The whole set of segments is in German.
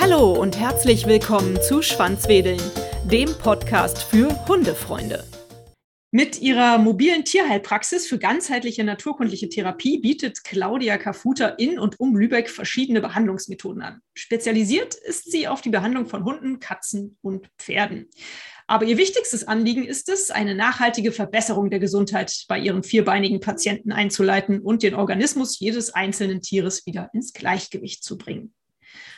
Hallo und herzlich willkommen zu Schwanzwedeln, dem Podcast für Hundefreunde. Mit ihrer mobilen Tierheilpraxis für ganzheitliche naturkundliche Therapie bietet Claudia Kafuta in und um Lübeck verschiedene Behandlungsmethoden an. Spezialisiert ist sie auf die Behandlung von Hunden, Katzen und Pferden. Aber ihr wichtigstes Anliegen ist es, eine nachhaltige Verbesserung der Gesundheit bei ihren vierbeinigen Patienten einzuleiten und den Organismus jedes einzelnen Tieres wieder ins Gleichgewicht zu bringen.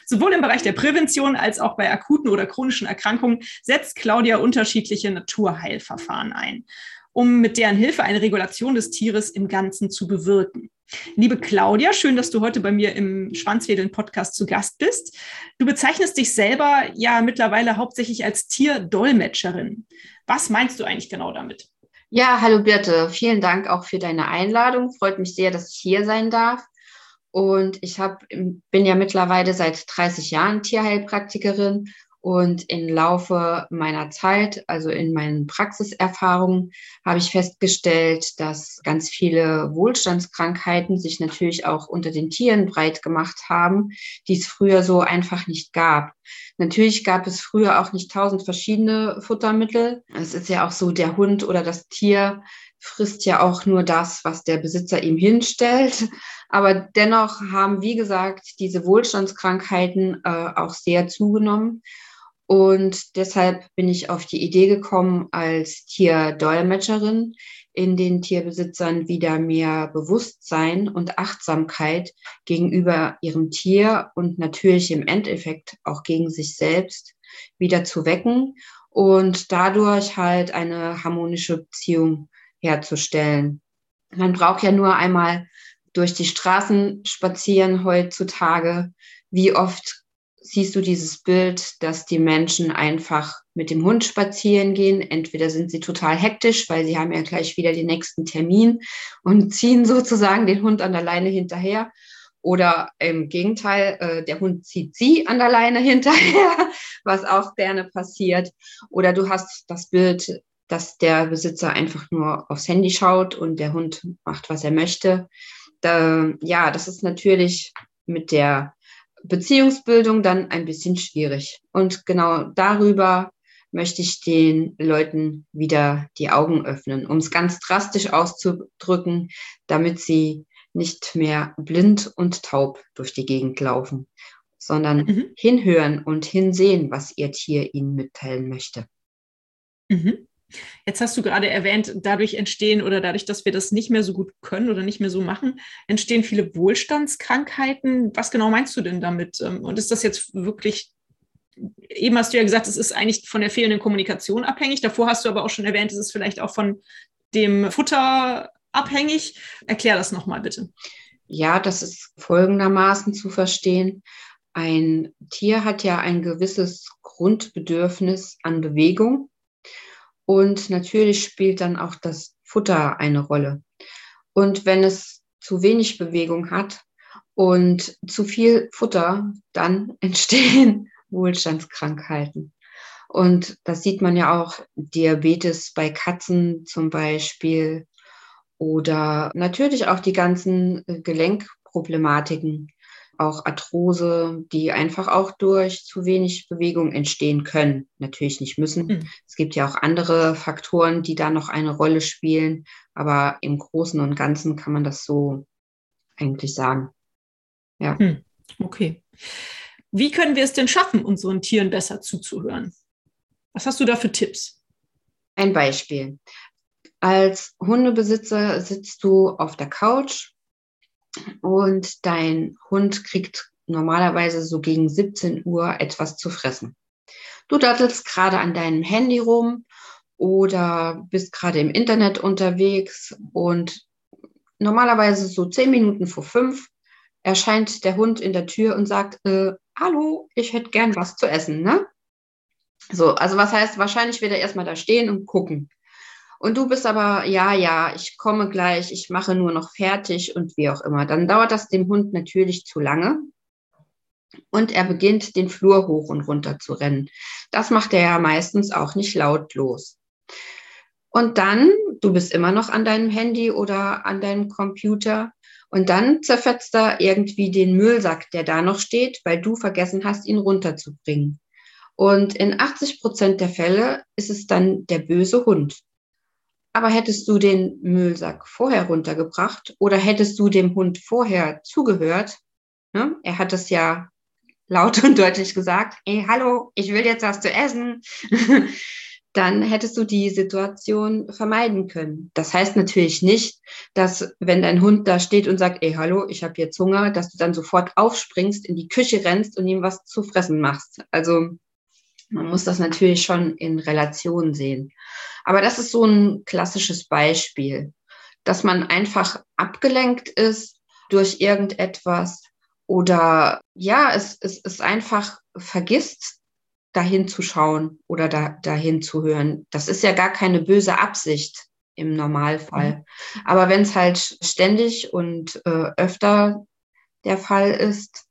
Sowohl im Bereich der Prävention als auch bei akuten oder chronischen Erkrankungen setzt Claudia unterschiedliche Naturheilverfahren ein, um mit deren Hilfe eine Regulation des Tieres im Ganzen zu bewirken. Liebe Claudia, schön, dass du heute bei mir im Schwanzwedeln-Podcast zu Gast bist. Du bezeichnest dich selber ja mittlerweile hauptsächlich als Tierdolmetscherin. Was meinst du eigentlich genau damit? Ja, hallo Birte, vielen Dank auch für deine Einladung. Freut mich sehr, dass ich hier sein darf. Und ich hab, bin ja mittlerweile seit 30 Jahren Tierheilpraktikerin und im Laufe meiner Zeit, also in meinen Praxiserfahrungen, habe ich festgestellt, dass ganz viele Wohlstandskrankheiten sich natürlich auch unter den Tieren breit gemacht haben, die es früher so einfach nicht gab. Natürlich gab es früher auch nicht tausend verschiedene Futtermittel. Es ist ja auch so, der Hund oder das Tier frisst ja auch nur das, was der Besitzer ihm hinstellt. Aber dennoch haben, wie gesagt, diese Wohlstandskrankheiten äh, auch sehr zugenommen. Und deshalb bin ich auf die Idee gekommen, als Tierdolmetscherin in den Tierbesitzern wieder mehr Bewusstsein und Achtsamkeit gegenüber ihrem Tier und natürlich im Endeffekt auch gegen sich selbst wieder zu wecken und dadurch halt eine harmonische Beziehung herzustellen. Man braucht ja nur einmal durch die Straßen spazieren heutzutage. Wie oft siehst du dieses Bild, dass die Menschen einfach mit dem Hund spazieren gehen? Entweder sind sie total hektisch, weil sie haben ja gleich wieder den nächsten Termin und ziehen sozusagen den Hund an der Leine hinterher. Oder im Gegenteil, äh, der Hund zieht sie an der Leine hinterher, was auch gerne passiert. Oder du hast das Bild, dass der Besitzer einfach nur aufs Handy schaut und der Hund macht, was er möchte da, ja, das ist natürlich mit der Beziehungsbildung dann ein bisschen schwierig. Und genau darüber möchte ich den Leuten wieder die Augen öffnen, um es ganz drastisch auszudrücken, damit sie nicht mehr blind und taub durch die Gegend laufen, sondern mhm. hinhören und hinsehen, was ihr Tier ihnen mitteilen möchte. Mhm. Jetzt hast du gerade erwähnt, dadurch entstehen oder dadurch, dass wir das nicht mehr so gut können oder nicht mehr so machen, entstehen viele Wohlstandskrankheiten. Was genau meinst du denn damit? Ähm, und ist das jetzt wirklich, eben hast du ja gesagt, es ist eigentlich von der fehlenden Kommunikation abhängig. Davor hast du aber auch schon erwähnt, es ist vielleicht auch von dem Futter abhängig. Erklär das nochmal bitte. Ja, das ist folgendermaßen zu verstehen. Ein Tier hat ja ein gewisses Grundbedürfnis an Bewegung und natürlich spielt dann auch das Futter eine Rolle. Und wenn es zu wenig Bewegung hat und zu viel Futter, dann entstehen Wohlstandskrankheiten. Und das sieht man ja auch Diabetes bei Katzen zum Beispiel oder natürlich auch die ganzen Gelenkproblematiken auch Arthrose, die einfach auch durch zu wenig Bewegung entstehen können. Natürlich nicht müssen. Mhm. Es gibt ja auch andere Faktoren, die da noch eine Rolle spielen, aber im Großen und Ganzen kann man das so eigentlich sagen. Ja. Mhm. Okay. Wie können wir es denn schaffen, unseren Tieren besser zuzuhören? Was hast du da für Tipps? Ein Beispiel. Als Hundebesitzer sitzt du auf der Couch und dein Hund kriegt normalerweise so gegen 17 Uhr etwas zu fressen. Du dattelst gerade an deinem Handy rum oder bist gerade im Internet unterwegs und normalerweise so zehn Minuten vor fünf erscheint der Hund in der Tür und sagt, äh, hallo, ich hätte gern was zu essen, ne? So, also was heißt, wahrscheinlich wird er erstmal da stehen und gucken. Und du bist aber, ja, ja, ich komme gleich, ich mache nur noch fertig und wie auch immer. Dann dauert das dem Hund natürlich zu lange. Und er beginnt den Flur hoch und runter zu rennen. Das macht er ja meistens auch nicht lautlos. Und dann, du bist immer noch an deinem Handy oder an deinem Computer. Und dann zerfetzt er irgendwie den Müllsack, der da noch steht, weil du vergessen hast, ihn runterzubringen. Und in 80 Prozent der Fälle ist es dann der böse Hund. Aber hättest du den Müllsack vorher runtergebracht oder hättest du dem Hund vorher zugehört, ne? er hat es ja laut und deutlich gesagt, ey, hallo, ich will jetzt was zu essen, dann hättest du die Situation vermeiden können. Das heißt natürlich nicht, dass wenn dein Hund da steht und sagt, ey, hallo, ich habe jetzt Hunger, dass du dann sofort aufspringst, in die Küche rennst und ihm was zu fressen machst. Also man muss das natürlich schon in Relation sehen. Aber das ist so ein klassisches Beispiel, dass man einfach abgelenkt ist durch irgendetwas oder ja, es, es ist einfach vergisst, dahin zu schauen oder da, dahin zu hören. Das ist ja gar keine böse Absicht im Normalfall. Mhm. Aber wenn es halt ständig und äh, öfter der Fall ist,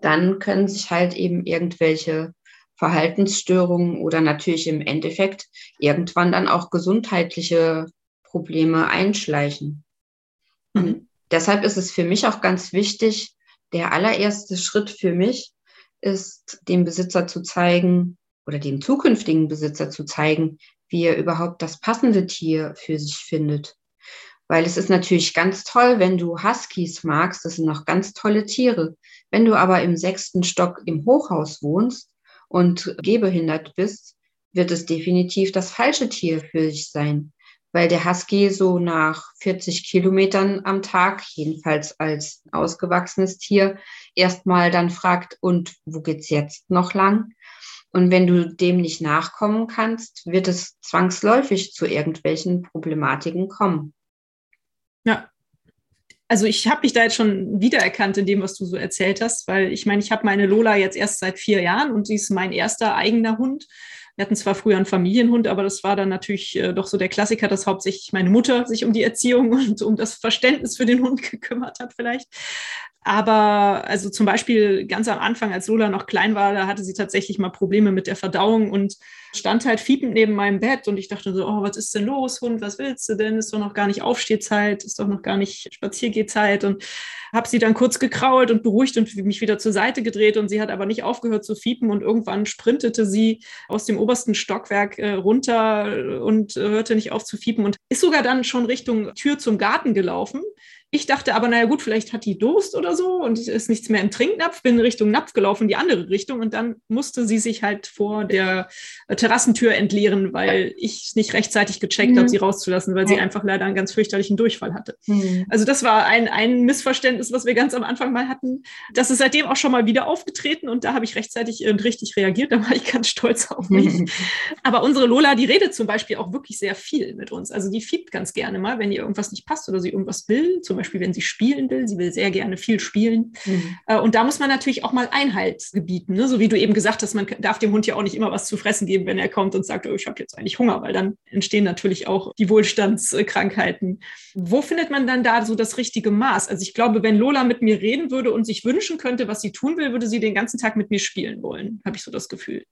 dann können sich halt eben irgendwelche Verhaltensstörungen oder natürlich im Endeffekt irgendwann dann auch gesundheitliche Probleme einschleichen. Mhm. Deshalb ist es für mich auch ganz wichtig, der allererste Schritt für mich ist, dem Besitzer zu zeigen oder dem zukünftigen Besitzer zu zeigen, wie er überhaupt das passende Tier für sich findet. Weil es ist natürlich ganz toll, wenn du Huskies magst, das sind noch ganz tolle Tiere. Wenn du aber im sechsten Stock im Hochhaus wohnst, und gehbehindert bist, wird es definitiv das falsche Tier für dich sein, weil der Husky so nach 40 Kilometern am Tag, jedenfalls als ausgewachsenes Tier, erstmal dann fragt, und wo geht's jetzt noch lang? Und wenn du dem nicht nachkommen kannst, wird es zwangsläufig zu irgendwelchen Problematiken kommen. Ja, also ich habe mich da jetzt schon wiedererkannt in dem, was du so erzählt hast, weil ich meine, ich habe meine Lola jetzt erst seit vier Jahren und sie ist mein erster eigener Hund. Wir hatten zwar früher einen Familienhund, aber das war dann natürlich äh, doch so der Klassiker, dass hauptsächlich meine Mutter sich um die Erziehung und um das Verständnis für den Hund gekümmert hat vielleicht. Aber also zum Beispiel ganz am Anfang, als Lola noch klein war, da hatte sie tatsächlich mal Probleme mit der Verdauung und stand halt fiepend neben meinem Bett und ich dachte so, oh, was ist denn los, Hund, was willst du denn? Ist doch noch gar nicht Aufstehzeit, ist doch noch gar nicht Spaziergehzeit und habe sie dann kurz gekrault und beruhigt und mich wieder zur Seite gedreht und sie hat aber nicht aufgehört zu fiepen und irgendwann sprintete sie aus dem obersten Stockwerk äh, runter und äh, hörte nicht auf zu fiepen und ist sogar dann schon Richtung Tür zum Garten gelaufen ich dachte aber, naja gut, vielleicht hat die Durst oder so und ist nichts mehr im Trinknapf, bin Richtung Napf gelaufen, die andere Richtung und dann musste sie sich halt vor der äh, Terrassentür entleeren, weil ich nicht rechtzeitig gecheckt mhm. habe, sie rauszulassen, weil sie einfach leider einen ganz fürchterlichen Durchfall hatte. Mhm. Also das war ein, ein Missverständnis, was wir ganz am Anfang mal hatten. Das ist seitdem auch schon mal wieder aufgetreten und da habe ich rechtzeitig und richtig reagiert, da war ich ganz stolz auf mich. Mhm. Aber unsere Lola, die redet zum Beispiel auch wirklich sehr viel mit uns. Also die fiebt ganz gerne mal, wenn ihr irgendwas nicht passt oder sie irgendwas will, zum Beispiel, wenn sie spielen will. Sie will sehr gerne viel spielen. Mhm. Äh, und da muss man natürlich auch mal Einhalt gebieten. Ne? So wie du eben gesagt hast, man darf dem Hund ja auch nicht immer was zu fressen geben, wenn er kommt und sagt, oh, ich habe jetzt eigentlich Hunger, weil dann entstehen natürlich auch die Wohlstandskrankheiten. Wo findet man dann da so das richtige Maß? Also ich glaube, wenn Lola mit mir reden würde und sich wünschen könnte, was sie tun will, würde sie den ganzen Tag mit mir spielen wollen, habe ich so das Gefühl.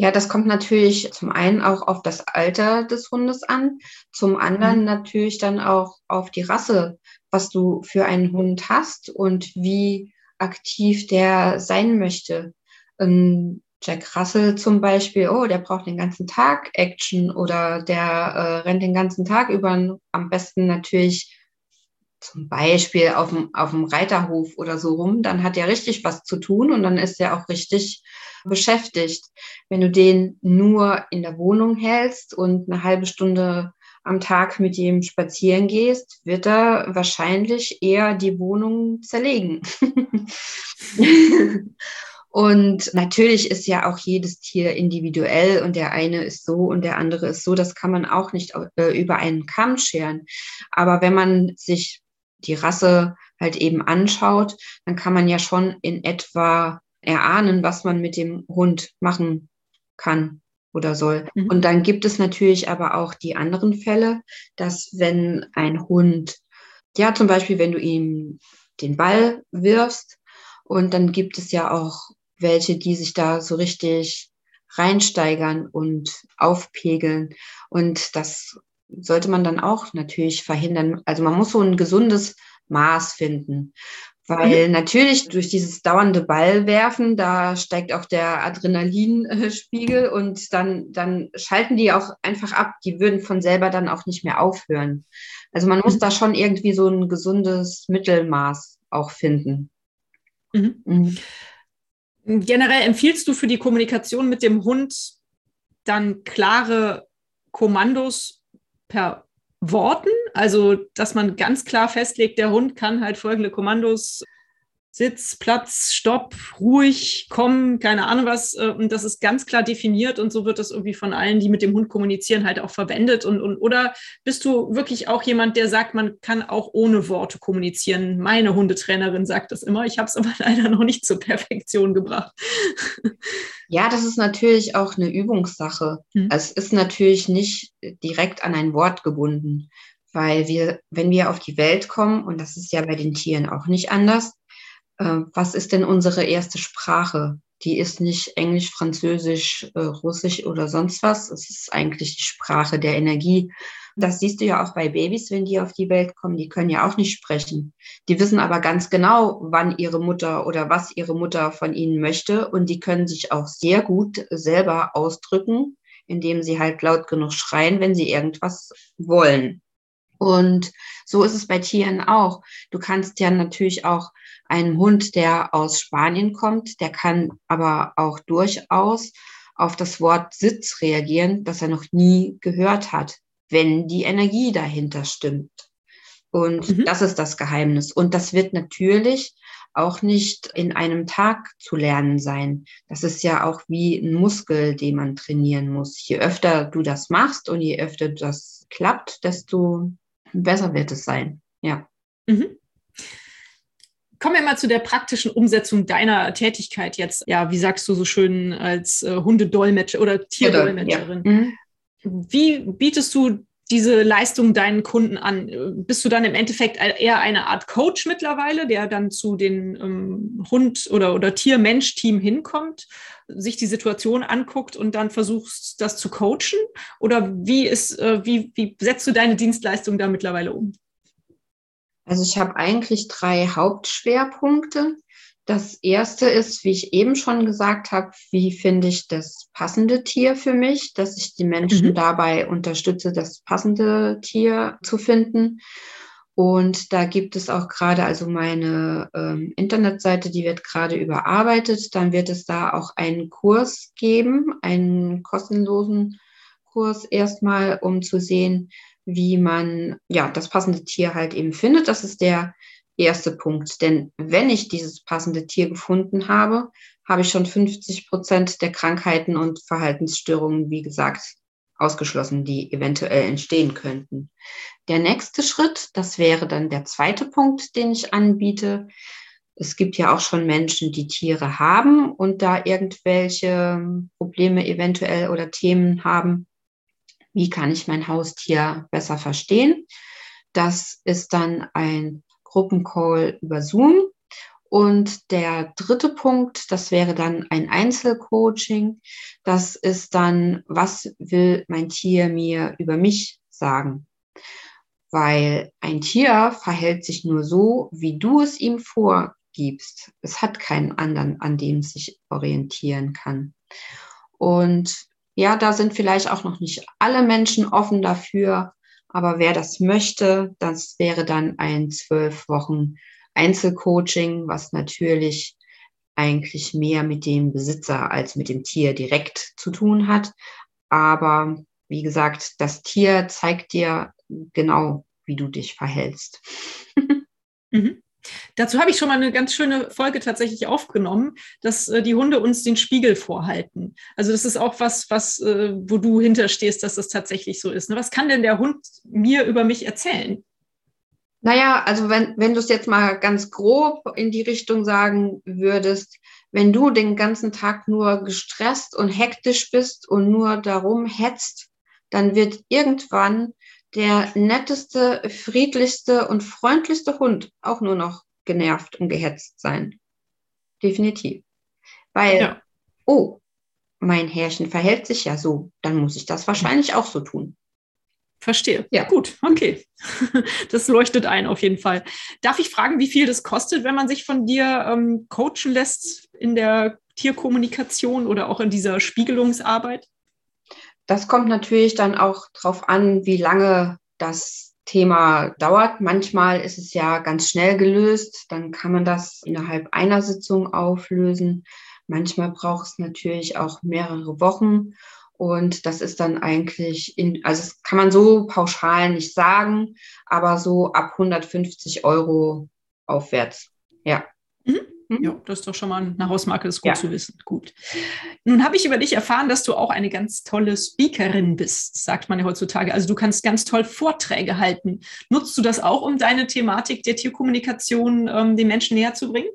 Ja, das kommt natürlich zum einen auch auf das Alter des Hundes an, zum anderen mhm. natürlich dann auch auf die Rasse, was du für einen Hund hast und wie aktiv der sein möchte. Ähm, Jack Russell zum Beispiel, oh, der braucht den ganzen Tag Action oder der äh, rennt den ganzen Tag über, am besten natürlich zum Beispiel auf dem, auf dem Reiterhof oder so rum, dann hat er richtig was zu tun und dann ist er auch richtig beschäftigt. Wenn du den nur in der Wohnung hältst und eine halbe Stunde am Tag mit ihm spazieren gehst, wird er wahrscheinlich eher die Wohnung zerlegen. und natürlich ist ja auch jedes Tier individuell und der eine ist so und der andere ist so. Das kann man auch nicht äh, über einen Kamm scheren. Aber wenn man sich die Rasse halt eben anschaut, dann kann man ja schon in etwa erahnen, was man mit dem Hund machen kann oder soll. Mhm. Und dann gibt es natürlich aber auch die anderen Fälle, dass wenn ein Hund, ja zum Beispiel, wenn du ihm den Ball wirfst und dann gibt es ja auch welche, die sich da so richtig reinsteigern und aufpegeln. Und das sollte man dann auch natürlich verhindern. Also man muss so ein gesundes Maß finden. Weil mhm. natürlich durch dieses dauernde Ballwerfen, da steigt auch der Adrenalinspiegel und dann, dann schalten die auch einfach ab. Die würden von selber dann auch nicht mehr aufhören. Also man muss mhm. da schon irgendwie so ein gesundes Mittelmaß auch finden. Mhm. mhm. Generell empfiehlst du für die Kommunikation mit dem Hund dann klare Kommandos per Worten, also dass man ganz klar festlegt, der Hund kann halt folgende Kommandos Sitz, Platz, Stopp, ruhig, komm, keine Ahnung was. Äh, und das ist ganz klar definiert und so wird das irgendwie von allen, die mit dem Hund kommunizieren, halt auch verwendet. Und, und oder bist du wirklich auch jemand, der sagt, man kann auch ohne Worte kommunizieren? Meine Hundetrainerin sagt das immer. Ich habe es aber leider noch nicht zur Perfektion gebracht. Ja, das ist natürlich auch eine Übungssache. Hm. Es ist natürlich nicht direkt an ein Wort gebunden, weil wir, wenn wir auf die Welt kommen, und das ist ja bei den Tieren auch nicht anders, was ist denn unsere erste Sprache? Die ist nicht Englisch, Französisch, äh, Russisch oder sonst was. Es ist eigentlich die Sprache der Energie. Das siehst du ja auch bei Babys, wenn die auf die Welt kommen. Die können ja auch nicht sprechen. Die wissen aber ganz genau, wann ihre Mutter oder was ihre Mutter von ihnen möchte. Und die können sich auch sehr gut selber ausdrücken, indem sie halt laut genug schreien, wenn sie irgendwas wollen. Und so ist es bei Tieren auch. Du kannst ja natürlich auch einen Hund, der aus Spanien kommt, der kann aber auch durchaus auf das Wort Sitz reagieren, das er noch nie gehört hat, wenn die Energie dahinter stimmt. Und mhm. das ist das Geheimnis. Und das wird natürlich auch nicht in einem Tag zu lernen sein. Das ist ja auch wie ein Muskel, den man trainieren muss. Je öfter du das machst und je öfter das klappt, desto besser wird es sein. Ja. Mhm. Kommen wir mal zu der praktischen Umsetzung deiner Tätigkeit jetzt. Ja, wie sagst du so schön als äh, Hundedolmetscher oder Tierdolmetscherin? Ja. Mhm. Wie bietest du diese Leistung deinen Kunden an? Bist du dann im Endeffekt eher eine Art Coach mittlerweile, der dann zu den ähm, Hund- oder, oder Tier-Mensch-Team hinkommt, sich die Situation anguckt und dann versuchst, das zu coachen? Oder wie, ist, äh, wie, wie setzt du deine Dienstleistung da mittlerweile um? Also ich habe eigentlich drei Hauptschwerpunkte. Das erste ist, wie ich eben schon gesagt habe, wie finde ich das passende Tier für mich, dass ich die Menschen mhm. dabei unterstütze, das passende Tier zu finden. Und da gibt es auch gerade, also meine ähm, Internetseite, die wird gerade überarbeitet. Dann wird es da auch einen Kurs geben, einen kostenlosen Kurs erstmal, um zu sehen, wie man ja das passende Tier halt eben findet. Das ist der erste Punkt. Denn wenn ich dieses passende Tier gefunden habe, habe ich schon 50 Prozent der Krankheiten und Verhaltensstörungen, wie gesagt, ausgeschlossen, die eventuell entstehen könnten. Der nächste Schritt, das wäre dann der zweite Punkt, den ich anbiete. Es gibt ja auch schon Menschen, die Tiere haben und da irgendwelche Probleme eventuell oder Themen haben. Wie kann ich mein Haustier besser verstehen? Das ist dann ein Gruppencall über Zoom. Und der dritte Punkt, das wäre dann ein Einzelcoaching. Das ist dann, was will mein Tier mir über mich sagen? Weil ein Tier verhält sich nur so, wie du es ihm vorgibst. Es hat keinen anderen, an dem es sich orientieren kann. Und ja, da sind vielleicht auch noch nicht alle Menschen offen dafür, aber wer das möchte, das wäre dann ein zwölf Wochen Einzelcoaching, was natürlich eigentlich mehr mit dem Besitzer als mit dem Tier direkt zu tun hat. Aber wie gesagt, das Tier zeigt dir genau, wie du dich verhältst. mhm. Dazu habe ich schon mal eine ganz schöne Folge tatsächlich aufgenommen, dass äh, die Hunde uns den Spiegel vorhalten. Also das ist auch was, was, äh, wo du hinterstehst, dass das tatsächlich so ist. Ne? Was kann denn der Hund mir über mich erzählen? Naja, also wenn, wenn du es jetzt mal ganz grob in die Richtung sagen würdest, wenn du den ganzen Tag nur gestresst und hektisch bist und nur darum hetzt, dann wird irgendwann der netteste, friedlichste und freundlichste Hund auch nur noch genervt und gehetzt sein. Definitiv. Weil, ja. oh, mein Herrchen verhält sich ja so, dann muss ich das wahrscheinlich auch so tun. Verstehe. Ja. Gut, okay. Das leuchtet ein auf jeden Fall. Darf ich fragen, wie viel das kostet, wenn man sich von dir ähm, coachen lässt in der Tierkommunikation oder auch in dieser Spiegelungsarbeit? Das kommt natürlich dann auch darauf an, wie lange das Thema dauert. Manchmal ist es ja ganz schnell gelöst, dann kann man das innerhalb einer Sitzung auflösen. Manchmal braucht es natürlich auch mehrere Wochen. Und das ist dann eigentlich, in, also das kann man so pauschal nicht sagen, aber so ab 150 Euro aufwärts. Ja. Mhm. Mhm. Ja, das ist doch schon mal eine Hausmarke, das ist gut ja. zu wissen. Gut. Nun habe ich über dich erfahren, dass du auch eine ganz tolle Speakerin bist, sagt man ja heutzutage. Also du kannst ganz toll Vorträge halten. Nutzt du das auch, um deine Thematik der Tierkommunikation ähm, den Menschen näher zu bringen?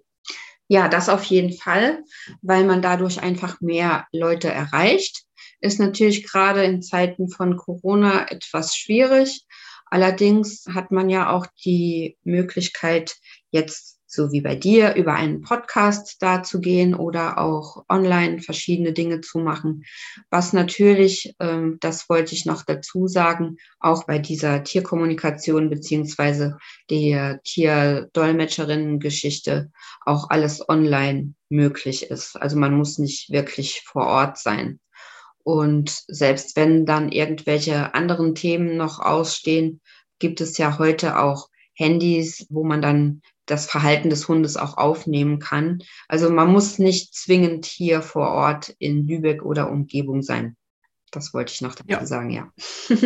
Ja, das auf jeden Fall, weil man dadurch einfach mehr Leute erreicht ist natürlich gerade in Zeiten von Corona etwas schwierig. Allerdings hat man ja auch die Möglichkeit, jetzt so wie bei dir, über einen Podcast da zu gehen oder auch online verschiedene Dinge zu machen. Was natürlich, ähm, das wollte ich noch dazu sagen, auch bei dieser Tierkommunikation beziehungsweise der Tierdolmetscherinnen-Geschichte auch alles online möglich ist. Also man muss nicht wirklich vor Ort sein. Und selbst wenn dann irgendwelche anderen Themen noch ausstehen, gibt es ja heute auch Handys, wo man dann das Verhalten des Hundes auch aufnehmen kann. Also man muss nicht zwingend hier vor Ort in Lübeck oder Umgebung sein. Das wollte ich noch dazu ja. sagen, ja.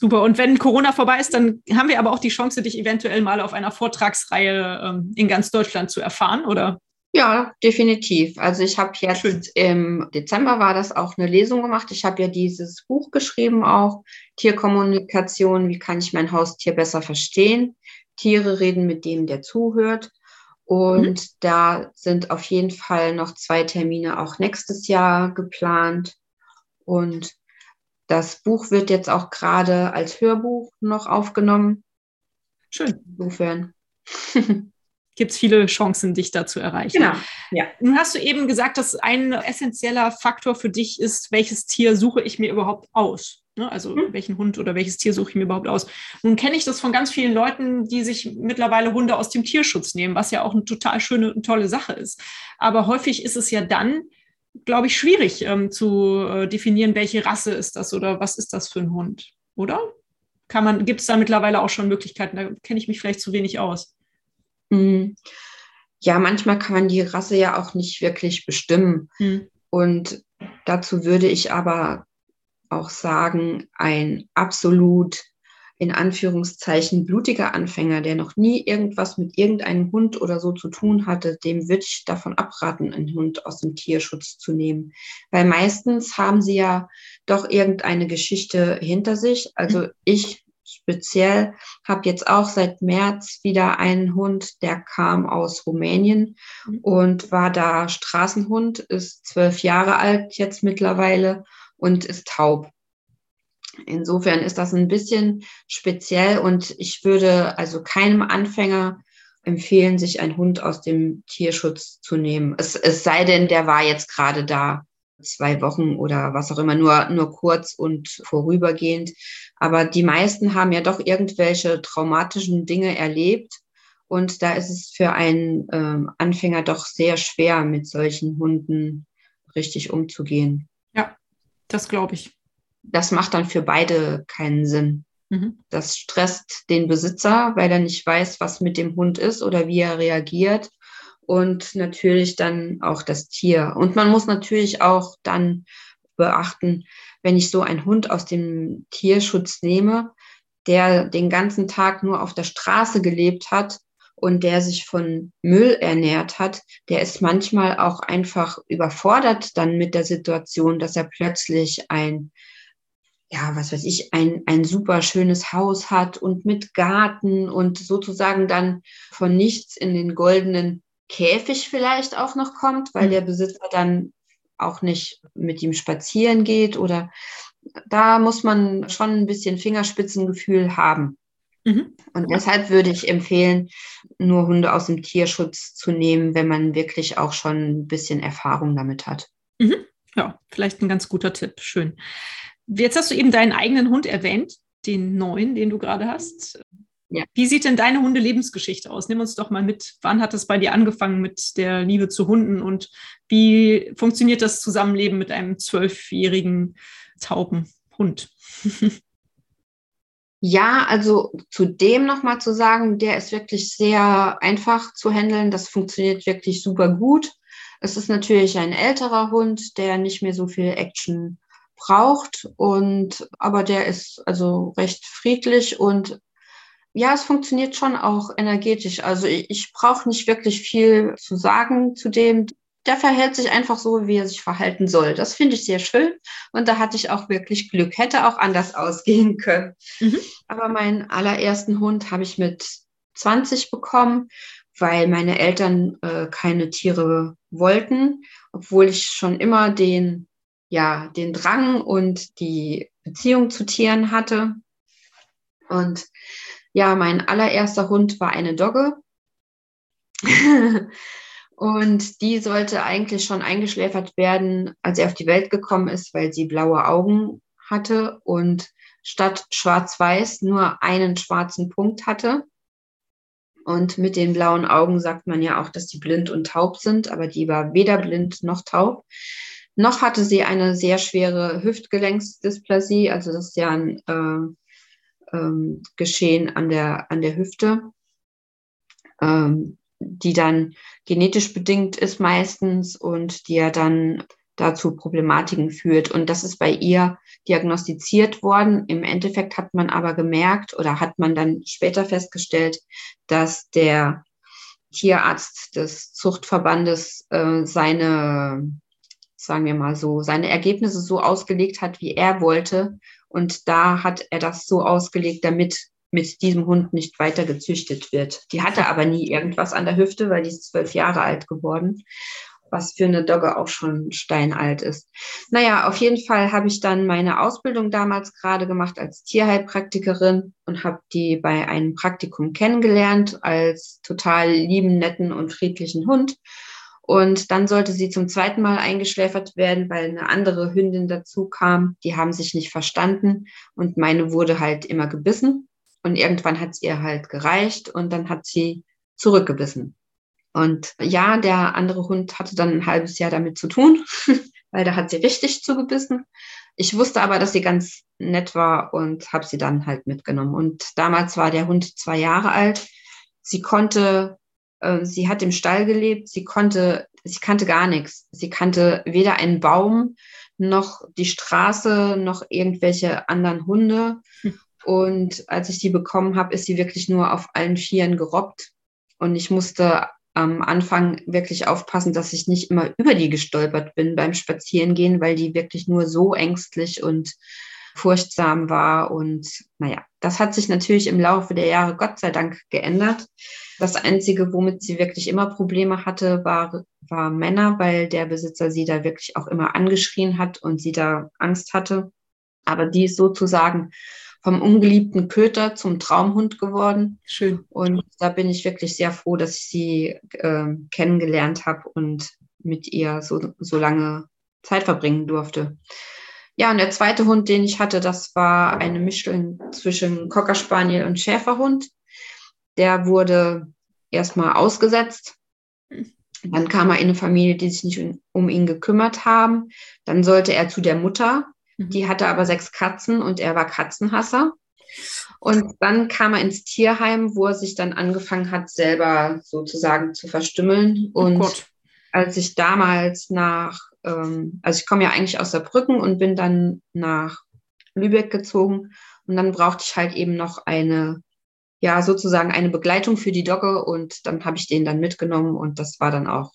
Super. Und wenn Corona vorbei ist, dann haben wir aber auch die Chance, dich eventuell mal auf einer Vortragsreihe ähm, in ganz Deutschland zu erfahren, oder? Ja, definitiv. Also ich habe jetzt Schön. im Dezember war das auch eine Lesung gemacht. Ich habe ja dieses Buch geschrieben auch, Tierkommunikation, wie kann ich mein Haustier besser verstehen? Tiere reden mit dem, der zuhört. Und mhm. da sind auf jeden Fall noch zwei Termine auch nächstes Jahr geplant. Und das Buch wird jetzt auch gerade als Hörbuch noch aufgenommen. Schön. Insofern. gibt es viele Chancen, dich da zu erreichen. Genau. Ja. Nun hast du eben gesagt, dass ein essentieller Faktor für dich ist, welches Tier suche ich mir überhaupt aus? Ne? Also mhm. welchen Hund oder welches Tier suche ich mir überhaupt aus? Nun kenne ich das von ganz vielen Leuten, die sich mittlerweile Hunde aus dem Tierschutz nehmen, was ja auch eine total schöne und tolle Sache ist. Aber häufig ist es ja dann, glaube ich, schwierig ähm, zu äh, definieren, welche Rasse ist das oder was ist das für ein Hund, oder? Kann man, gibt es da mittlerweile auch schon Möglichkeiten? Da kenne ich mich vielleicht zu wenig aus. Mhm. Ja, manchmal kann man die Rasse ja auch nicht wirklich bestimmen. Mhm. Und dazu würde ich aber auch sagen, ein absolut in Anführungszeichen blutiger Anfänger, der noch nie irgendwas mit irgendeinem Hund oder so zu tun hatte, dem würde ich davon abraten, einen Hund aus dem Tierschutz zu nehmen. Weil meistens haben sie ja doch irgendeine Geschichte hinter sich. Also mhm. ich speziell habe jetzt auch seit März wieder einen Hund, der kam aus Rumänien mhm. und war da Straßenhund, ist zwölf Jahre alt jetzt mittlerweile und ist taub. Insofern ist das ein bisschen speziell und ich würde also keinem Anfänger empfehlen, sich einen Hund aus dem Tierschutz zu nehmen. Es, es sei denn, der war jetzt gerade da zwei Wochen oder was auch immer, nur, nur kurz und vorübergehend. Aber die meisten haben ja doch irgendwelche traumatischen Dinge erlebt. Und da ist es für einen ähm, Anfänger doch sehr schwer, mit solchen Hunden richtig umzugehen. Das glaube ich. Das macht dann für beide keinen Sinn. Mhm. Das stresst den Besitzer, weil er nicht weiß, was mit dem Hund ist oder wie er reagiert und natürlich dann auch das Tier. Und man muss natürlich auch dann beachten, wenn ich so einen Hund aus dem Tierschutz nehme, der den ganzen Tag nur auf der Straße gelebt hat und der sich von Müll ernährt hat, der ist manchmal auch einfach überfordert dann mit der Situation, dass er plötzlich ein ja, was weiß ich, ein, ein super schönes Haus hat und mit Garten und sozusagen dann von nichts in den goldenen Käfig vielleicht auch noch kommt, weil mhm. der Besitzer dann auch nicht mit ihm spazieren geht oder da muss man schon ein bisschen Fingerspitzengefühl haben. Mhm. Und deshalb würde ich empfehlen, nur Hunde aus dem Tierschutz zu nehmen, wenn man wirklich auch schon ein bisschen Erfahrung damit hat. Mhm. Ja, vielleicht ein ganz guter Tipp. Schön. Jetzt hast du eben deinen eigenen Hund erwähnt, den neuen, den du gerade hast. Ja. Wie sieht denn deine Hundelebensgeschichte aus? Nimm uns doch mal mit. Wann hat es bei dir angefangen mit der Liebe zu Hunden und wie funktioniert das Zusammenleben mit einem zwölfjährigen tauben Hund? Ja, also zu dem nochmal zu sagen, der ist wirklich sehr einfach zu handeln. Das funktioniert wirklich super gut. Es ist natürlich ein älterer Hund, der nicht mehr so viel Action braucht und aber der ist also recht friedlich und ja, es funktioniert schon auch energetisch. Also ich, ich brauche nicht wirklich viel zu sagen zu dem der verhält sich einfach so, wie er sich verhalten soll. Das finde ich sehr schön. Und da hatte ich auch wirklich Glück. Hätte auch anders ausgehen können. Mhm. Aber meinen allerersten Hund habe ich mit 20 bekommen, weil meine Eltern äh, keine Tiere wollten, obwohl ich schon immer den, ja, den Drang und die Beziehung zu Tieren hatte. Und ja, mein allererster Hund war eine Dogge. Und die sollte eigentlich schon eingeschläfert werden, als er auf die Welt gekommen ist, weil sie blaue Augen hatte und statt schwarz-weiß nur einen schwarzen Punkt hatte. Und mit den blauen Augen sagt man ja auch, dass die blind und taub sind, aber die war weder blind noch taub. Noch hatte sie eine sehr schwere Hüftgelenksdysplasie, also das ist ja ein äh, ähm, Geschehen an der, an der Hüfte. Ähm, die dann genetisch bedingt ist meistens und die ja dann dazu Problematiken führt. Und das ist bei ihr diagnostiziert worden. Im Endeffekt hat man aber gemerkt oder hat man dann später festgestellt, dass der Tierarzt des Zuchtverbandes äh, seine, sagen wir mal so, seine Ergebnisse so ausgelegt hat, wie er wollte. Und da hat er das so ausgelegt, damit mit diesem Hund nicht weiter gezüchtet wird. Die hatte aber nie irgendwas an der Hüfte, weil die ist zwölf Jahre alt geworden, was für eine Dogge auch schon steinalt ist. Naja, auf jeden Fall habe ich dann meine Ausbildung damals gerade gemacht als Tierheilpraktikerin und habe die bei einem Praktikum kennengelernt als total lieben, netten und friedlichen Hund. Und dann sollte sie zum zweiten Mal eingeschläfert werden, weil eine andere Hündin dazu kam. Die haben sich nicht verstanden und meine wurde halt immer gebissen. Und irgendwann hat es ihr halt gereicht und dann hat sie zurückgebissen. Und ja, der andere Hund hatte dann ein halbes Jahr damit zu tun, weil da hat sie richtig zugebissen. Ich wusste aber, dass sie ganz nett war und habe sie dann halt mitgenommen. Und damals war der Hund zwei Jahre alt. Sie konnte, äh, sie hat im Stall gelebt, sie konnte, sie kannte gar nichts. Sie kannte weder einen Baum noch die Straße noch irgendwelche anderen Hunde. Hm. Und als ich die bekommen habe, ist sie wirklich nur auf allen Vieren gerobbt. Und ich musste am Anfang wirklich aufpassen, dass ich nicht immer über die gestolpert bin beim Spazierengehen, weil die wirklich nur so ängstlich und furchtsam war. Und naja, das hat sich natürlich im Laufe der Jahre Gott sei Dank geändert. Das Einzige, womit sie wirklich immer Probleme hatte, war, war Männer, weil der Besitzer sie da wirklich auch immer angeschrien hat und sie da Angst hatte. Aber die ist sozusagen vom ungeliebten Köter zum Traumhund geworden. Schön. Und da bin ich wirklich sehr froh, dass ich sie äh, kennengelernt habe und mit ihr so, so lange Zeit verbringen durfte. Ja, und der zweite Hund, den ich hatte, das war eine Mischung zwischen Cocker Spaniel und Schäferhund. Der wurde erstmal ausgesetzt. Dann kam er in eine Familie, die sich nicht um ihn gekümmert haben. Dann sollte er zu der Mutter. Mhm. Die hatte aber sechs Katzen und er war Katzenhasser. Und dann kam er ins Tierheim, wo er sich dann angefangen hat, selber sozusagen zu verstümmeln. Oh und oh als ich damals nach, ähm, also ich komme ja eigentlich aus Saarbrücken und bin dann nach Lübeck gezogen. Und dann brauchte ich halt eben noch eine, ja, sozusagen eine Begleitung für die Dogge. Und dann habe ich den dann mitgenommen und das war dann auch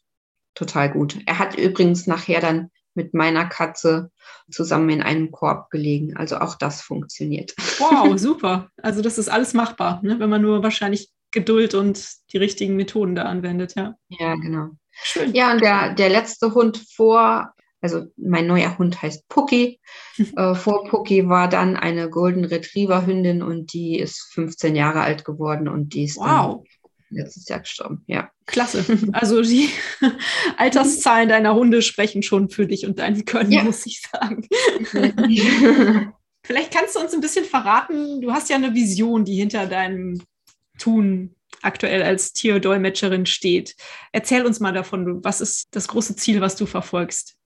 total gut. Er hat übrigens nachher dann mit meiner Katze zusammen in einem Korb gelegen. Also auch das funktioniert. Wow, super. Also das ist alles machbar, ne? wenn man nur wahrscheinlich Geduld und die richtigen Methoden da anwendet, ja. Ja, genau. Schön. Ja, und der, der letzte Hund vor, also mein neuer Hund heißt Pucky. äh, vor Pucky war dann eine Golden Retriever Hündin und die ist 15 Jahre alt geworden und die ist wow. Letztes Jahr gestorben, ja. Klasse. Also die Alterszahlen deiner Hunde sprechen schon für dich und dein Können, ja. muss ich sagen. Vielleicht kannst du uns ein bisschen verraten, du hast ja eine Vision, die hinter deinem Tun aktuell als Tierdolmetscherin steht. Erzähl uns mal davon, was ist das große Ziel, was du verfolgst?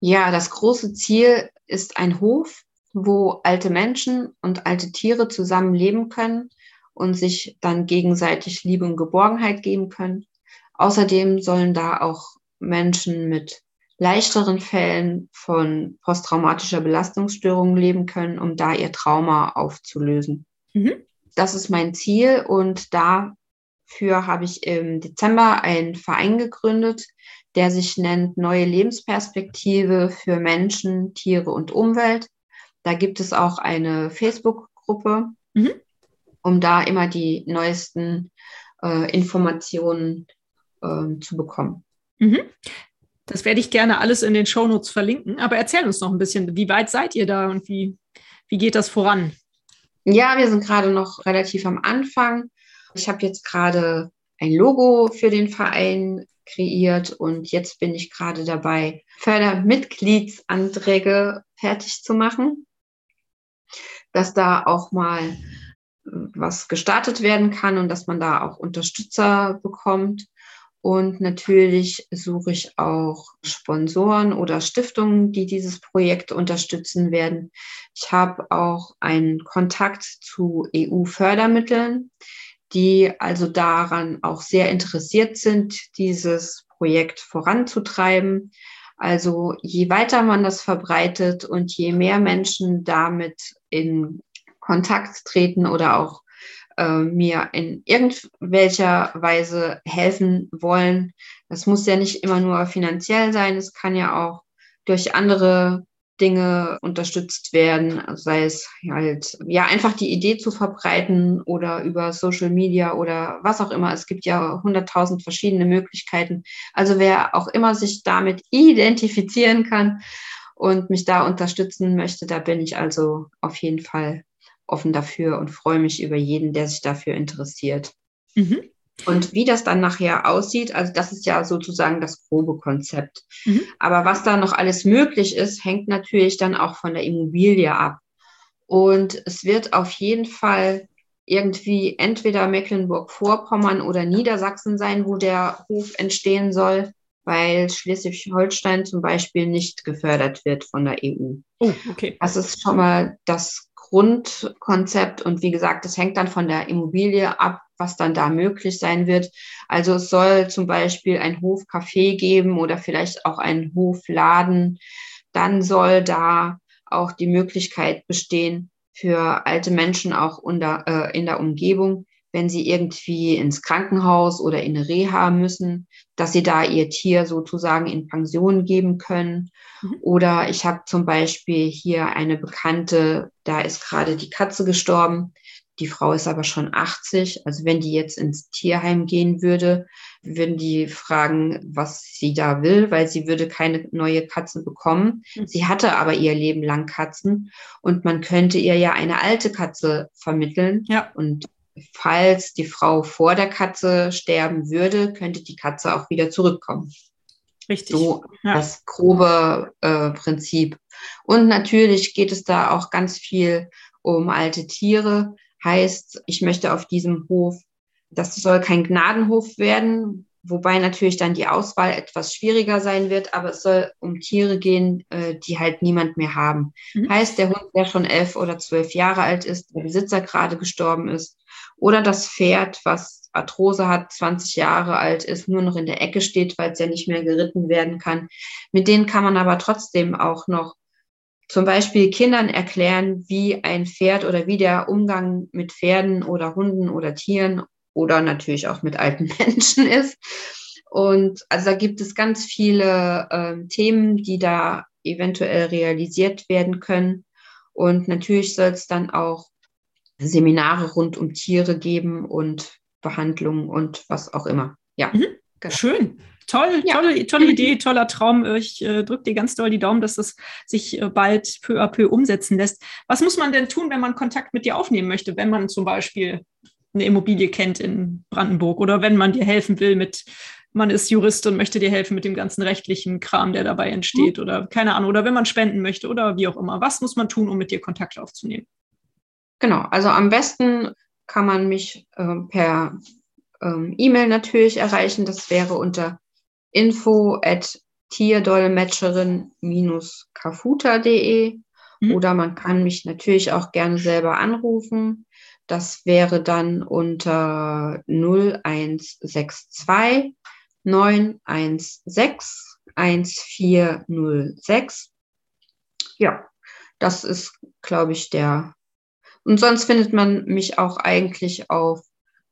Ja, das große Ziel ist ein Hof, wo alte Menschen und alte Tiere zusammen leben können und sich dann gegenseitig Liebe und Geborgenheit geben können. Außerdem sollen da auch Menschen mit leichteren Fällen von posttraumatischer Belastungsstörung leben können, um da ihr Trauma aufzulösen. Mhm. Das ist mein Ziel und dafür habe ich im Dezember einen Verein gegründet, der sich nennt Neue Lebensperspektive für Menschen, Tiere und Umwelt. Da gibt es auch eine Facebook-Gruppe, mhm. Um da immer die neuesten äh, Informationen äh, zu bekommen. Mhm. Das werde ich gerne alles in den Shownotes verlinken. Aber erzähl uns noch ein bisschen, wie weit seid ihr da und wie, wie geht das voran? Ja, wir sind gerade noch relativ am Anfang. Ich habe jetzt gerade ein Logo für den Verein kreiert und jetzt bin ich gerade dabei, Fördermitgliedsanträge fertig zu machen, dass da auch mal was gestartet werden kann und dass man da auch Unterstützer bekommt. Und natürlich suche ich auch Sponsoren oder Stiftungen, die dieses Projekt unterstützen werden. Ich habe auch einen Kontakt zu EU-Fördermitteln, die also daran auch sehr interessiert sind, dieses Projekt voranzutreiben. Also je weiter man das verbreitet und je mehr Menschen damit in Kontakt treten oder auch äh, mir in irgendwelcher Weise helfen wollen. Das muss ja nicht immer nur finanziell sein, es kann ja auch durch andere Dinge unterstützt werden, sei es halt, ja, einfach die Idee zu verbreiten oder über Social Media oder was auch immer. Es gibt ja hunderttausend verschiedene Möglichkeiten. Also wer auch immer sich damit identifizieren kann und mich da unterstützen möchte, da bin ich also auf jeden Fall offen dafür und freue mich über jeden, der sich dafür interessiert. Mhm. Und wie das dann nachher aussieht, also das ist ja sozusagen das grobe Konzept. Mhm. Aber was da noch alles möglich ist, hängt natürlich dann auch von der Immobilie ab. Und es wird auf jeden Fall irgendwie entweder Mecklenburg-Vorpommern oder Niedersachsen sein, wo der Hof entstehen soll, weil Schleswig-Holstein zum Beispiel nicht gefördert wird von der EU. Oh, okay. Das ist schon mal das Grundkonzept. Und wie gesagt, das hängt dann von der Immobilie ab, was dann da möglich sein wird. Also es soll zum Beispiel ein Hofcafé geben oder vielleicht auch ein Hofladen. Dann soll da auch die Möglichkeit bestehen, für alte Menschen auch unter, äh, in der Umgebung wenn sie irgendwie ins Krankenhaus oder in eine Reha müssen, dass sie da ihr Tier sozusagen in Pension geben können. Mhm. Oder ich habe zum Beispiel hier eine Bekannte, da ist gerade die Katze gestorben. Die Frau ist aber schon 80. Also wenn die jetzt ins Tierheim gehen würde, würden die fragen, was sie da will, weil sie würde keine neue Katze bekommen. Mhm. Sie hatte aber ihr Leben lang Katzen und man könnte ihr ja eine alte Katze vermitteln. Ja. Und falls die Frau vor der Katze sterben würde, könnte die Katze auch wieder zurückkommen. Richtig. So ja. das grobe äh, Prinzip. Und natürlich geht es da auch ganz viel um alte Tiere. Heißt, ich möchte auf diesem Hof, das soll kein Gnadenhof werden, wobei natürlich dann die Auswahl etwas schwieriger sein wird, aber es soll um Tiere gehen, äh, die halt niemand mehr haben. Mhm. Heißt, der Hund, der schon elf oder zwölf Jahre alt ist, der Besitzer gerade gestorben ist, oder das Pferd, was Arthrose hat, 20 Jahre alt ist, nur noch in der Ecke steht, weil es ja nicht mehr geritten werden kann. Mit denen kann man aber trotzdem auch noch zum Beispiel Kindern erklären, wie ein Pferd oder wie der Umgang mit Pferden oder Hunden oder Tieren oder natürlich auch mit alten Menschen ist. Und also da gibt es ganz viele äh, Themen, die da eventuell realisiert werden können. Und natürlich soll es dann auch Seminare rund um Tiere geben und Behandlungen und was auch immer. Ja. Mhm. Genau. Schön. Toll, ja. tolle, tolle Idee, toller Traum. Ich äh, drücke dir ganz doll die Daumen, dass das sich äh, bald peu à peu umsetzen lässt. Was muss man denn tun, wenn man Kontakt mit dir aufnehmen möchte, wenn man zum Beispiel eine Immobilie kennt in Brandenburg oder wenn man dir helfen will mit, man ist Jurist und möchte dir helfen mit dem ganzen rechtlichen Kram, der dabei entsteht mhm. oder keine Ahnung, oder wenn man spenden möchte oder wie auch immer. Was muss man tun, um mit dir Kontakt aufzunehmen? Genau, also am besten kann man mich äh, per ähm, E-Mail natürlich erreichen. Das wäre unter info at tierdolmetscherin-kafuta.de mhm. oder man kann mich natürlich auch gerne selber anrufen. Das wäre dann unter 0162 916 1406. Ja, das ist, glaube ich, der. Und sonst findet man mich auch eigentlich auf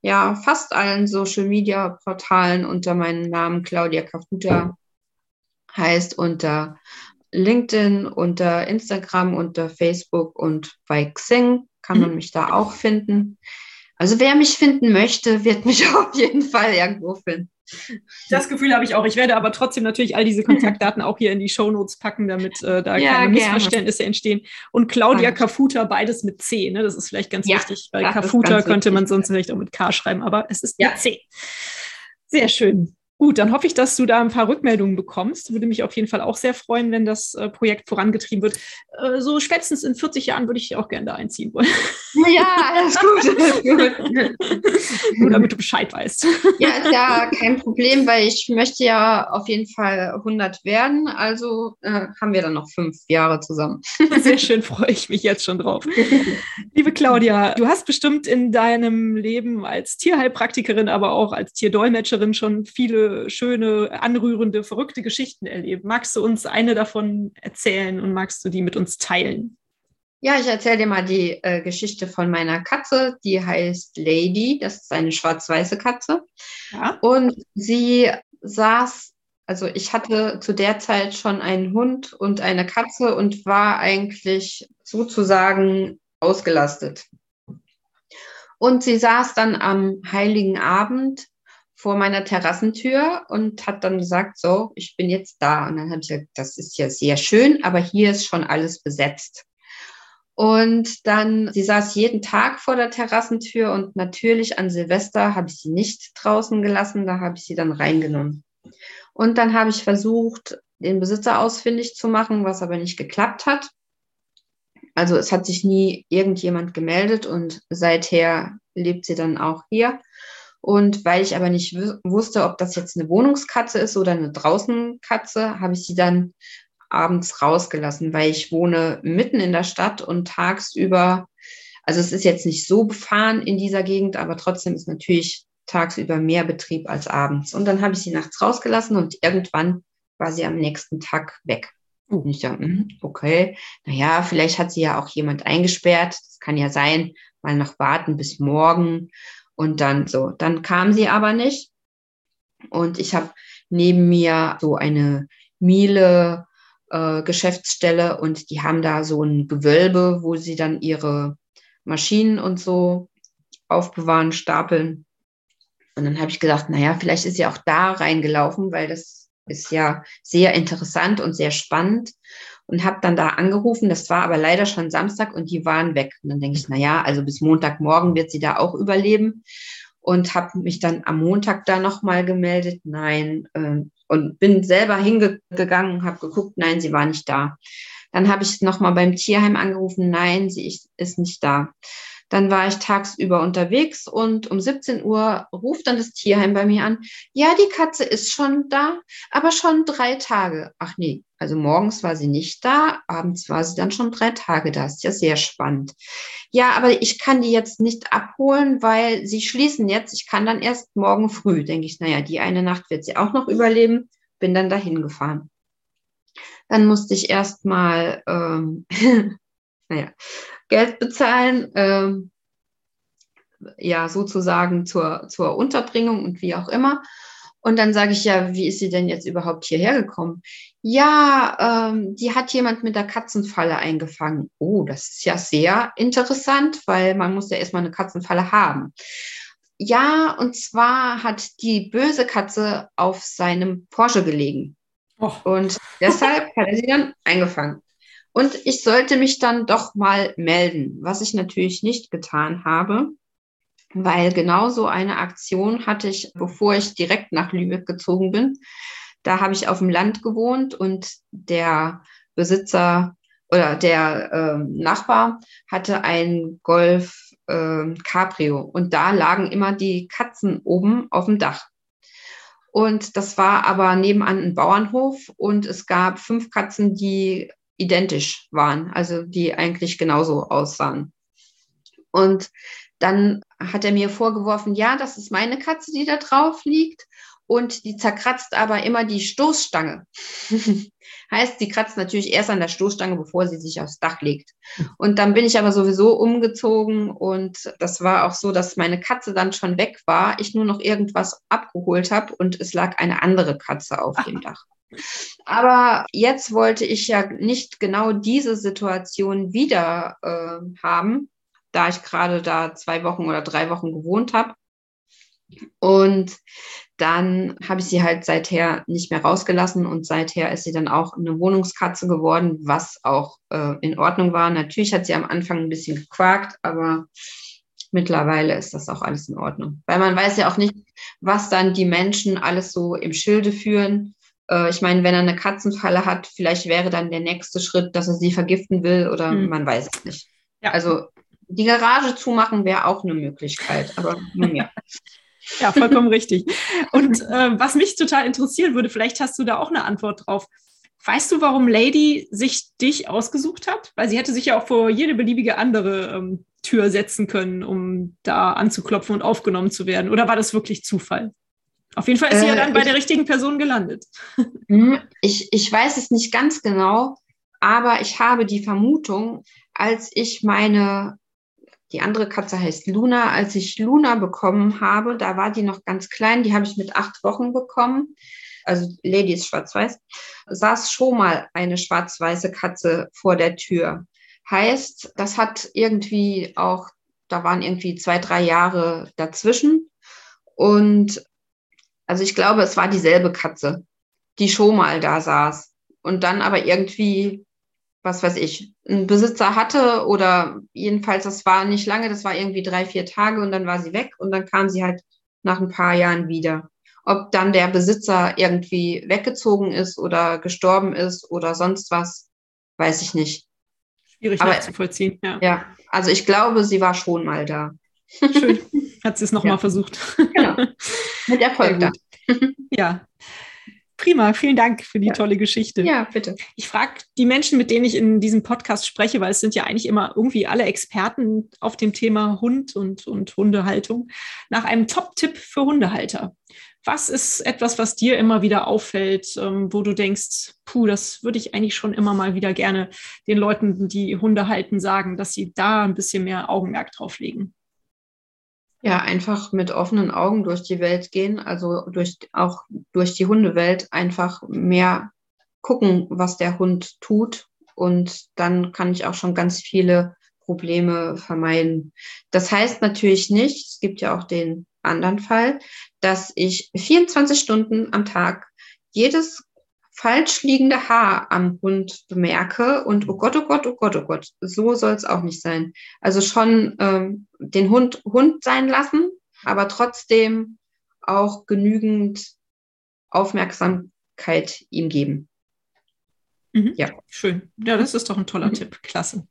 ja, fast allen Social Media Portalen unter meinem Namen Claudia Kafuta. Heißt unter LinkedIn, unter Instagram, unter Facebook und bei Xing kann man mich da auch finden. Also wer mich finden möchte, wird mich auf jeden Fall irgendwo finden. Das Gefühl habe ich auch. Ich werde aber trotzdem natürlich all diese Kontaktdaten auch hier in die Shownotes packen, damit äh, da ja, keine Missverständnisse entstehen. Und Claudia. Kafuta, beides mit C. Ne? Das ist vielleicht ganz ja, wichtig, weil Kafuta könnte man sonst vielleicht auch mit K schreiben, aber es ist ja. mit C. Sehr schön. Gut, dann hoffe ich, dass du da ein paar Rückmeldungen bekommst. Würde mich auf jeden Fall auch sehr freuen, wenn das äh, Projekt vorangetrieben wird. Äh, so spätestens in 40 Jahren würde ich auch gerne da einziehen wollen. Ja, alles gut. Alles gut. Nur damit du Bescheid weißt. Ja, ist ja kein Problem, weil ich möchte ja auf jeden Fall 100 werden. Also äh, haben wir dann noch fünf Jahre zusammen. Sehr schön, freue ich mich jetzt schon drauf. Liebe Claudia, du hast bestimmt in deinem Leben als Tierheilpraktikerin, aber auch als Tierdolmetscherin schon viele schöne, anrührende, verrückte Geschichten erlebt. Magst du uns eine davon erzählen und magst du die mit uns teilen? Ja, ich erzähle dir mal die äh, Geschichte von meiner Katze. Die heißt Lady. Das ist eine schwarz-weiße Katze. Ja. Und sie saß, also ich hatte zu der Zeit schon einen Hund und eine Katze und war eigentlich sozusagen ausgelastet. Und sie saß dann am heiligen Abend vor meiner Terrassentür und hat dann gesagt, so, ich bin jetzt da. Und dann habe ich gesagt, das ist ja sehr schön, aber hier ist schon alles besetzt. Und dann, sie saß jeden Tag vor der Terrassentür und natürlich an Silvester habe ich sie nicht draußen gelassen, da habe ich sie dann reingenommen. Und dann habe ich versucht, den Besitzer ausfindig zu machen, was aber nicht geklappt hat. Also es hat sich nie irgendjemand gemeldet und seither lebt sie dann auch hier. Und weil ich aber nicht wusste, ob das jetzt eine Wohnungskatze ist oder eine Draußenkatze, habe ich sie dann abends rausgelassen, weil ich wohne mitten in der Stadt und tagsüber, also es ist jetzt nicht so befahren in dieser Gegend, aber trotzdem ist natürlich tagsüber mehr Betrieb als abends. Und dann habe ich sie nachts rausgelassen und irgendwann war sie am nächsten Tag weg. Oh. Und ich dachte, hm, okay, naja, vielleicht hat sie ja auch jemand eingesperrt. Das kann ja sein, mal noch warten bis morgen. Und dann so, dann kam sie aber nicht. Und ich habe neben mir so eine Miele äh, Geschäftsstelle und die haben da so ein Gewölbe, wo sie dann ihre Maschinen und so aufbewahren, stapeln. Und dann habe ich gedacht, naja, vielleicht ist sie auch da reingelaufen, weil das ist ja sehr interessant und sehr spannend und habe dann da angerufen. Das war aber leider schon Samstag und die waren weg. Und dann denke ich, na ja, also bis Montagmorgen wird sie da auch überleben und habe mich dann am Montag da nochmal gemeldet. Nein, äh, und bin selber hingegangen, habe geguckt, nein, sie war nicht da. Dann habe ich nochmal beim Tierheim angerufen, nein, sie ist nicht da. Dann war ich tagsüber unterwegs und um 17 Uhr ruft dann das Tierheim bei mir an. Ja, die Katze ist schon da, aber schon drei Tage. Ach nee, also morgens war sie nicht da, abends war sie dann schon drei Tage da. Ist ja sehr spannend. Ja, aber ich kann die jetzt nicht abholen, weil sie schließen jetzt. Ich kann dann erst morgen früh, denke ich, naja, die eine Nacht wird sie auch noch überleben. Bin dann dahin gefahren. Dann musste ich erst mal, ähm, naja, Geld bezahlen, ähm, ja, sozusagen zur, zur Unterbringung und wie auch immer. Und dann sage ich ja, wie ist sie denn jetzt überhaupt hierher gekommen? Ja, ähm, die hat jemand mit der Katzenfalle eingefangen. Oh, das ist ja sehr interessant, weil man muss ja erstmal eine Katzenfalle haben. Ja, und zwar hat die böse Katze auf seinem Porsche gelegen. Oh. Und deshalb hat er sie dann eingefangen. Und ich sollte mich dann doch mal melden, was ich natürlich nicht getan habe, weil genau so eine Aktion hatte ich, bevor ich direkt nach Lübeck gezogen bin. Da habe ich auf dem Land gewohnt und der Besitzer oder der äh, Nachbar hatte ein Golf äh, Cabrio und da lagen immer die Katzen oben auf dem Dach. Und das war aber nebenan ein Bauernhof und es gab fünf Katzen, die identisch waren, also die eigentlich genauso aussahen. Und dann hat er mir vorgeworfen, ja, das ist meine Katze, die da drauf liegt und die zerkratzt aber immer die Stoßstange. heißt, sie kratzt natürlich erst an der Stoßstange, bevor sie sich aufs Dach legt. Und dann bin ich aber sowieso umgezogen und das war auch so, dass meine Katze dann schon weg war, ich nur noch irgendwas abgeholt habe und es lag eine andere Katze auf dem Dach. Aber jetzt wollte ich ja nicht genau diese Situation wieder äh, haben, da ich gerade da zwei Wochen oder drei Wochen gewohnt habe. Und dann habe ich sie halt seither nicht mehr rausgelassen und seither ist sie dann auch eine Wohnungskatze geworden, was auch äh, in Ordnung war. Natürlich hat sie am Anfang ein bisschen gequakt, aber mittlerweile ist das auch alles in Ordnung. Weil man weiß ja auch nicht, was dann die Menschen alles so im Schilde führen. Äh, ich meine, wenn er eine Katzenfalle hat, vielleicht wäre dann der nächste Schritt, dass er sie vergiften will oder hm. man weiß es nicht. Ja. Also die Garage zumachen wäre auch eine Möglichkeit, aber nun ja. Ja, vollkommen richtig. Und äh, was mich total interessieren würde, vielleicht hast du da auch eine Antwort drauf. Weißt du, warum Lady sich dich ausgesucht hat? Weil sie hätte sich ja auch vor jede beliebige andere ähm, Tür setzen können, um da anzuklopfen und aufgenommen zu werden. Oder war das wirklich Zufall? Auf jeden Fall ist sie äh, ja dann bei ich, der richtigen Person gelandet. Hm, ich, ich weiß es nicht ganz genau, aber ich habe die Vermutung, als ich meine die andere Katze heißt Luna. Als ich Luna bekommen habe, da war die noch ganz klein, die habe ich mit acht Wochen bekommen. Also Lady ist schwarz-weiß. Saß schon mal eine schwarz-weiße Katze vor der Tür. Heißt, das hat irgendwie auch, da waren irgendwie zwei, drei Jahre dazwischen. Und also ich glaube, es war dieselbe Katze, die schon mal da saß. Und dann aber irgendwie was weiß ich, einen Besitzer hatte oder jedenfalls, das war nicht lange, das war irgendwie drei, vier Tage und dann war sie weg und dann kam sie halt nach ein paar Jahren wieder. Ob dann der Besitzer irgendwie weggezogen ist oder gestorben ist oder sonst was, weiß ich nicht. Schwierig Aber, nachzuvollziehen, ja. Ja, also ich glaube, sie war schon mal da. Schön. Hat sie es nochmal ja. versucht. Genau. Mit Erfolg da. Ja. Prima, vielen Dank für die ja. tolle Geschichte. Ja, bitte. Ich frage die Menschen, mit denen ich in diesem Podcast spreche, weil es sind ja eigentlich immer irgendwie alle Experten auf dem Thema Hund und, und Hundehaltung, nach einem Top-Tipp für Hundehalter. Was ist etwas, was dir immer wieder auffällt, ähm, wo du denkst, puh, das würde ich eigentlich schon immer mal wieder gerne den Leuten, die Hunde halten, sagen, dass sie da ein bisschen mehr Augenmerk drauf legen? Ja, einfach mit offenen Augen durch die Welt gehen, also durch, auch durch die Hundewelt einfach mehr gucken, was der Hund tut. Und dann kann ich auch schon ganz viele Probleme vermeiden. Das heißt natürlich nicht, es gibt ja auch den anderen Fall, dass ich 24 Stunden am Tag jedes falsch liegende Haar am Hund bemerke und oh Gott, oh Gott, oh Gott, oh Gott, so soll es auch nicht sein. Also schon ähm, den Hund Hund sein lassen, aber trotzdem auch genügend Aufmerksamkeit ihm geben. Mhm. Ja. Schön. Ja, das ist doch ein toller mhm. Tipp. Klasse.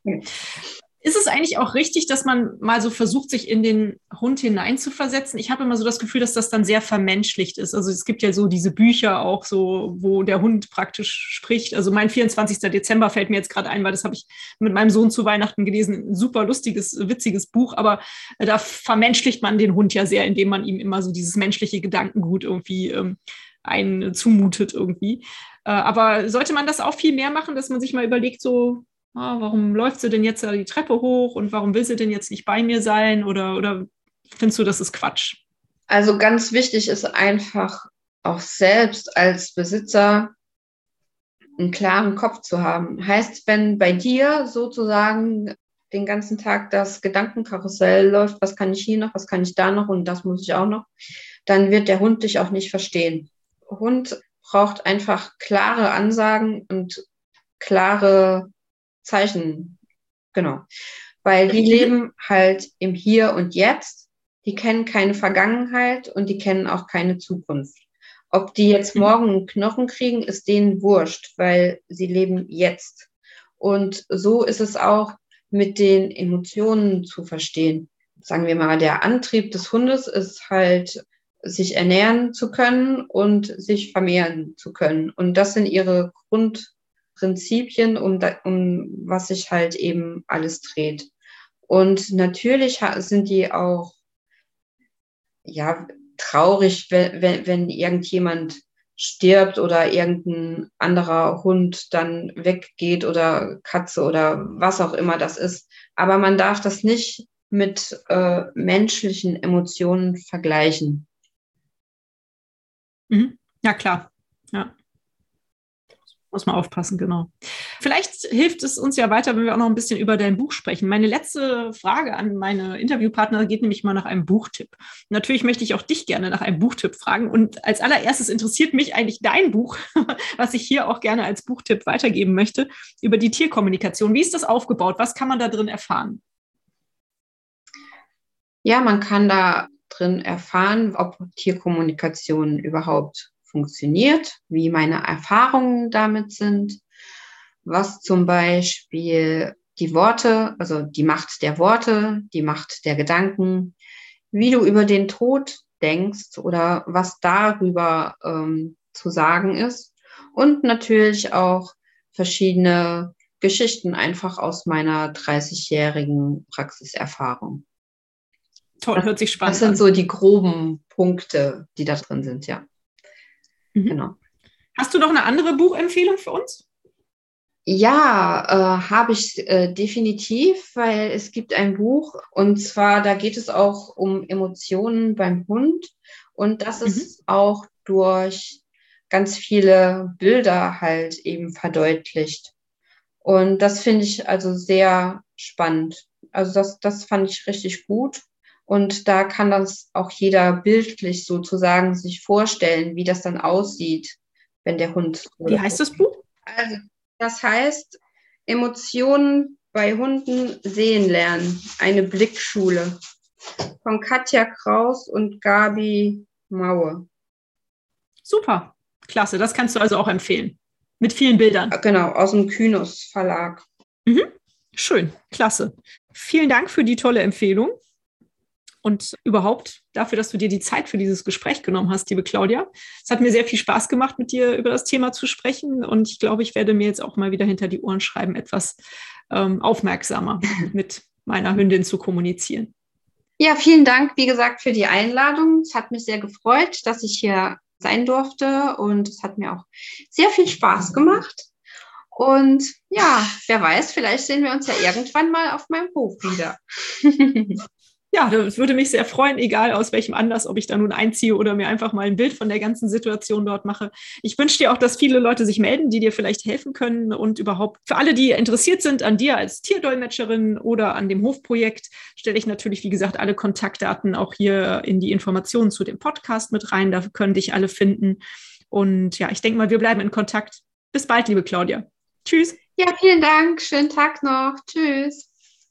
Ist es eigentlich auch richtig, dass man mal so versucht, sich in den Hund hineinzuversetzen? Ich habe immer so das Gefühl, dass das dann sehr vermenschlicht ist. Also es gibt ja so diese Bücher auch so, wo der Hund praktisch spricht. Also mein 24. Dezember fällt mir jetzt gerade ein, weil das habe ich mit meinem Sohn zu Weihnachten gelesen. Ein super lustiges, witziges Buch, aber da vermenschlicht man den Hund ja sehr, indem man ihm immer so dieses menschliche Gedankengut irgendwie ähm, einen irgendwie. Äh, aber sollte man das auch viel mehr machen, dass man sich mal überlegt, so ah, warum läuft sie denn jetzt die Treppe hoch und warum will sie denn jetzt nicht bei mir sein? Oder, oder findest du, das ist Quatsch? Also ganz wichtig ist einfach auch selbst als Besitzer einen klaren Kopf zu haben. Heißt, wenn bei dir sozusagen den ganzen Tag das Gedankenkarussell läuft, was kann ich hier noch, was kann ich da noch und das muss ich auch noch, dann wird der Hund dich auch nicht verstehen. Hund braucht einfach klare Ansagen und klare Zeichen, genau. Weil die leben halt im Hier und Jetzt. die kennen keine Vergangenheit und die kennen auch keine Zukunft. Ob die jetzt mhm. morgen einen Knochen kriegen, ist denen wurscht, weil sie leben jetzt. Und so ist es auch mit den Emotionen zu verstehen. Sagen wir mal, der Antrieb des Hundes ist halt, sich ernähren zu können und sich vermehren zu können. Und das sind ihre Grundprinzipien, um, um was sich halt eben alles dreht. Und natürlich sind die auch ja, traurig, wenn, wenn, wenn irgendjemand stirbt oder irgendein anderer Hund dann weggeht oder Katze oder was auch immer das ist. Aber man darf das nicht mit äh, menschlichen Emotionen vergleichen. Mhm. Ja, klar. Ja. Muss man aufpassen, genau. Vielleicht hilft es uns ja weiter, wenn wir auch noch ein bisschen über dein Buch sprechen. Meine letzte Frage an meine Interviewpartner geht nämlich mal nach einem Buchtipp. Natürlich möchte ich auch dich gerne nach einem Buchtipp fragen. Und als allererstes interessiert mich eigentlich dein Buch, was ich hier auch gerne als Buchtipp weitergeben möchte, über die Tierkommunikation. Wie ist das aufgebaut? Was kann man da drin erfahren? Ja, man kann da drin erfahren, ob Tierkommunikation überhaupt funktioniert, wie meine Erfahrungen damit sind, was zum Beispiel die Worte, also die Macht der Worte, die Macht der Gedanken, wie du über den Tod denkst oder was darüber ähm, zu sagen ist und natürlich auch verschiedene Geschichten einfach aus meiner 30-jährigen Praxiserfahrung. Toll, hört sich spannend an. Das sind an. so die groben Punkte, die da drin sind, ja. Mhm. Genau. Hast du noch eine andere Buchempfehlung für uns? Ja, äh, habe ich äh, definitiv, weil es gibt ein Buch und zwar, da geht es auch um Emotionen beim Hund und das mhm. ist auch durch ganz viele Bilder halt eben verdeutlicht. Und das finde ich also sehr spannend. Also das, das fand ich richtig gut. Und da kann das auch jeder bildlich sozusagen sich vorstellen, wie das dann aussieht, wenn der Hund. Wie heißt das Buch? Also, das heißt Emotionen bei Hunden sehen lernen. Eine Blickschule von Katja Kraus und Gabi Maue. Super, klasse. Das kannst du also auch empfehlen. Mit vielen Bildern. Genau, aus dem Kynus Verlag. Mhm. Schön, klasse. Vielen Dank für die tolle Empfehlung und überhaupt dafür, dass du dir die Zeit für dieses Gespräch genommen hast, liebe Claudia. Es hat mir sehr viel Spaß gemacht, mit dir über das Thema zu sprechen und ich glaube, ich werde mir jetzt auch mal wieder hinter die Ohren schreiben, etwas ähm, aufmerksamer mit meiner Hündin zu kommunizieren. Ja, vielen Dank, wie gesagt, für die Einladung. Es hat mich sehr gefreut, dass ich hier sein durfte und es hat mir auch sehr viel Spaß gemacht. Und ja, wer weiß, vielleicht sehen wir uns ja irgendwann mal auf meinem Hof wieder. ja, das würde mich sehr freuen, egal aus welchem Anlass, ob ich da nun einziehe oder mir einfach mal ein Bild von der ganzen Situation dort mache. Ich wünsche dir auch, dass viele Leute sich melden, die dir vielleicht helfen können und überhaupt für alle, die interessiert sind an dir als Tierdolmetscherin oder an dem Hofprojekt, stelle ich natürlich, wie gesagt, alle Kontaktdaten auch hier in die Informationen zu dem Podcast mit rein. Da können dich alle finden. Und ja, ich denke mal, wir bleiben in Kontakt. Bis bald, liebe Claudia. Tschüss. Ja, vielen Dank. Schönen Tag noch. Tschüss.